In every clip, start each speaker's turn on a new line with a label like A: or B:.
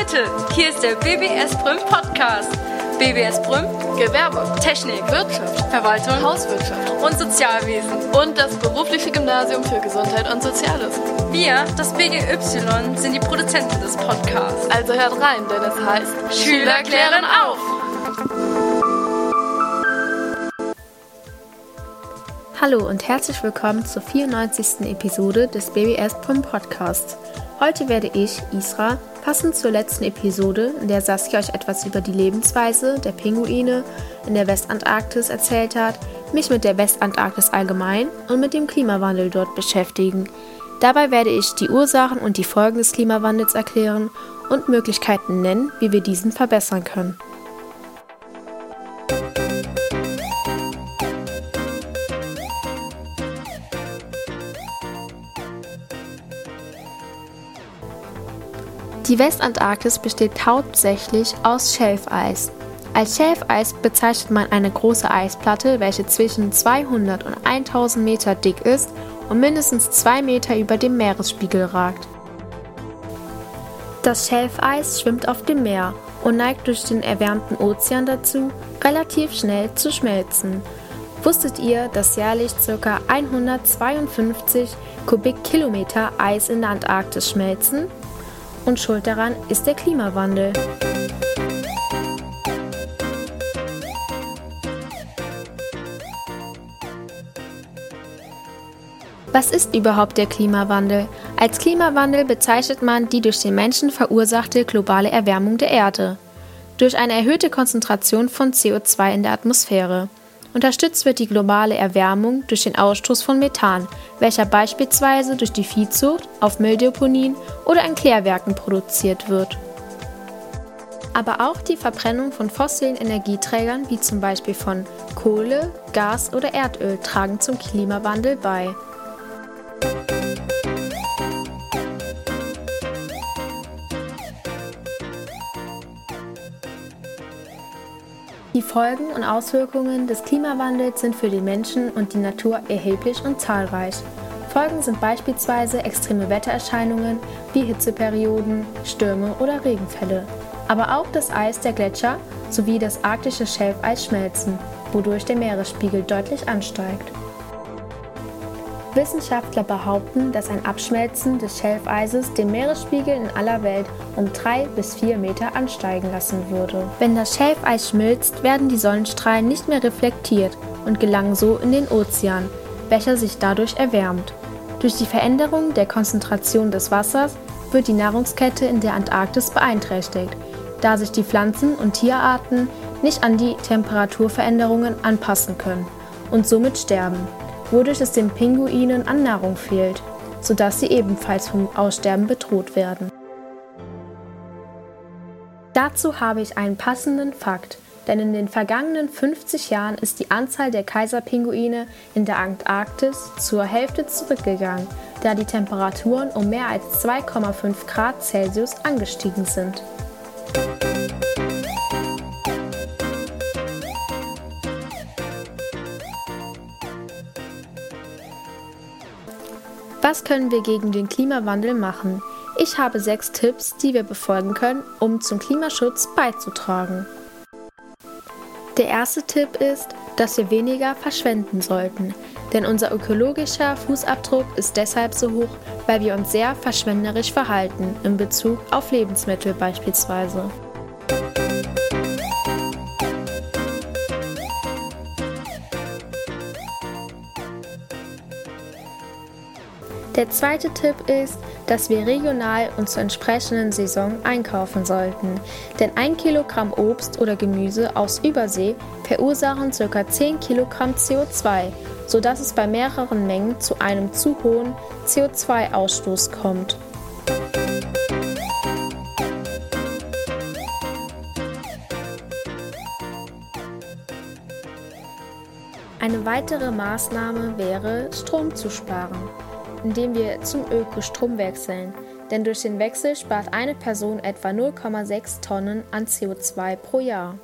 A: Leute, hier ist der BBS Brüm Podcast. BBS Brüm,
B: Gewerbe,
A: Technik,
B: Wirtschaft,
A: Verwaltung
B: Hauswirtschaft
A: und Sozialwesen.
B: und das berufliche Gymnasium für Gesundheit und Soziales.
A: Wir, das BGY, sind die Produzenten des Podcasts.
B: Also hört rein, denn es heißt
A: Schüler klären auf!
C: Hallo und herzlich willkommen zur 94. Episode des BBS Pum Podcasts. Heute werde ich, Isra, passend zur letzten Episode, in der Saskia euch etwas über die Lebensweise der Pinguine in der Westantarktis erzählt hat, mich mit der Westantarktis allgemein und mit dem Klimawandel dort beschäftigen. Dabei werde ich die Ursachen und die Folgen des Klimawandels erklären und Möglichkeiten nennen, wie wir diesen verbessern können. Die Westantarktis besteht hauptsächlich aus Schelfeis. Als Schelfeis bezeichnet man eine große Eisplatte, welche zwischen 200 und 1000 Meter dick ist und mindestens 2 Meter über dem Meeresspiegel ragt. Das Schelfeis schwimmt auf dem Meer und neigt durch den erwärmten Ozean dazu, relativ schnell zu schmelzen. Wusstet ihr, dass jährlich ca. 152 Kubikkilometer Eis in der Antarktis schmelzen? Und schuld daran ist der Klimawandel. Was ist überhaupt der Klimawandel? Als Klimawandel bezeichnet man die durch den Menschen verursachte globale Erwärmung der Erde. Durch eine erhöhte Konzentration von CO2 in der Atmosphäre. Unterstützt wird die globale Erwärmung durch den Ausstoß von Methan, welcher beispielsweise durch die Viehzucht auf Mülldeponien oder in Klärwerken produziert wird. Aber auch die Verbrennung von fossilen Energieträgern wie zum Beispiel von Kohle, Gas oder Erdöl tragen zum Klimawandel bei. Die Folgen und Auswirkungen des Klimawandels sind für den Menschen und die Natur erheblich und zahlreich. Folgen sind beispielsweise extreme Wettererscheinungen wie Hitzeperioden, Stürme oder Regenfälle. Aber auch das Eis der Gletscher sowie das arktische Schelfeis schmelzen, wodurch der Meeresspiegel deutlich ansteigt. Wissenschaftler behaupten, dass ein Abschmelzen des Schelfeises den Meeresspiegel in aller Welt um 3 bis 4 Meter ansteigen lassen würde. Wenn das Schelfeis schmilzt, werden die Sonnenstrahlen nicht mehr reflektiert und gelangen so in den Ozean, welcher sich dadurch erwärmt. Durch die Veränderung der Konzentration des Wassers wird die Nahrungskette in der Antarktis beeinträchtigt, da sich die Pflanzen- und Tierarten nicht an die Temperaturveränderungen anpassen können und somit sterben wodurch es den Pinguinen an Nahrung fehlt, sodass sie ebenfalls vom Aussterben bedroht werden. Dazu habe ich einen passenden Fakt, denn in den vergangenen 50 Jahren ist die Anzahl der Kaiserpinguine in der Antarktis zur Hälfte zurückgegangen, da die Temperaturen um mehr als 2,5 Grad Celsius angestiegen sind. Was können wir gegen den Klimawandel machen? Ich habe sechs Tipps, die wir befolgen können, um zum Klimaschutz beizutragen. Der erste Tipp ist, dass wir weniger verschwenden sollten, denn unser ökologischer Fußabdruck ist deshalb so hoch, weil wir uns sehr verschwenderisch verhalten, in Bezug auf Lebensmittel beispielsweise. Der zweite Tipp ist, dass wir regional und zur entsprechenden Saison einkaufen sollten. Denn ein Kilogramm Obst oder Gemüse aus Übersee verursachen ca. 10 Kilogramm CO2, sodass es bei mehreren Mengen zu einem zu hohen CO2-Ausstoß kommt. Eine weitere Maßnahme wäre, Strom zu sparen indem wir zum Ökostrom wechseln, denn durch den Wechsel spart eine Person etwa 0,6 Tonnen an CO2 pro Jahr.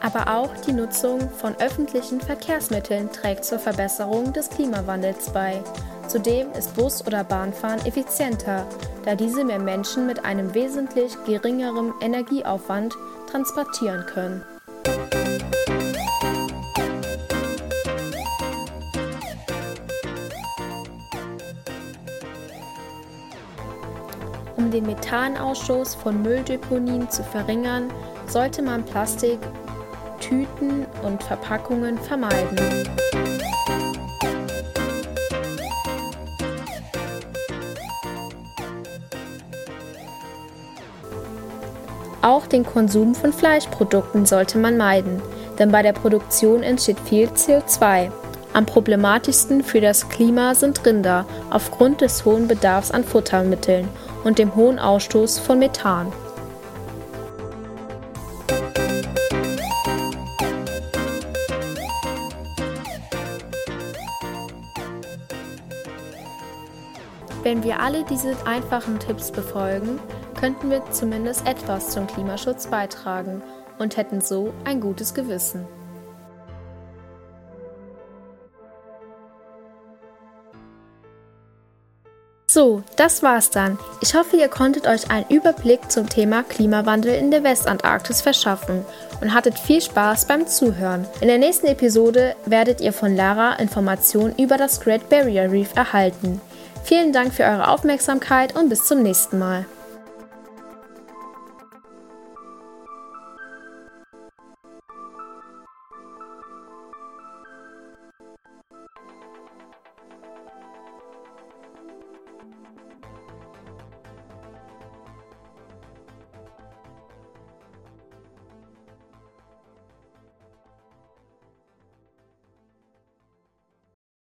C: Aber auch die Nutzung von öffentlichen Verkehrsmitteln trägt zur Verbesserung des Klimawandels bei. Zudem ist Bus- oder Bahnfahren effizienter, da diese mehr Menschen mit einem wesentlich geringeren Energieaufwand transportieren können. Um den Methanausschuss von Mülldeponien zu verringern, sollte man Plastik, Tüten und Verpackungen vermeiden. Auch den Konsum von Fleischprodukten sollte man meiden, denn bei der Produktion entsteht viel CO2. Am problematischsten für das Klima sind Rinder aufgrund des hohen Bedarfs an Futtermitteln und dem hohen Ausstoß von Methan. Wenn wir alle diese einfachen Tipps befolgen, könnten wir zumindest etwas zum Klimaschutz beitragen und hätten so ein gutes Gewissen. So, das war's dann. Ich hoffe, ihr konntet euch einen Überblick zum Thema Klimawandel in der Westantarktis verschaffen und hattet viel Spaß beim Zuhören. In der nächsten Episode werdet ihr von Lara Informationen über das Great Barrier Reef erhalten. Vielen Dank für eure Aufmerksamkeit und bis zum nächsten Mal.